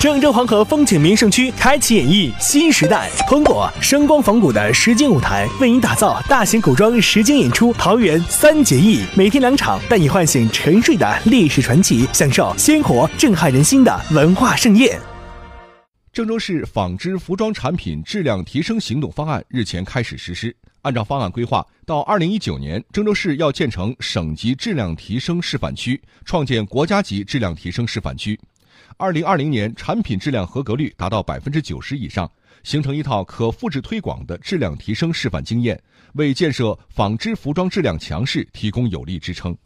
郑州黄河风景名胜区开启演绎新时代，通过声光仿古的实景舞台，为您打造大型古装实景演出《桃园三结义》，每天两场，带你唤醒沉睡的历史传奇，享受鲜活震撼人心的文化盛宴。郑州市纺织服装产品质量提升行动方案日前开始实施。按照方案规划，到二零一九年，郑州市要建成省级质量提升示范区，创建国家级质量提升示范区。二零二零年，产品质量合格率达到百分之九十以上，形成一套可复制推广的质量提升示范经验，为建设纺织服装质量强市提供有力支撑。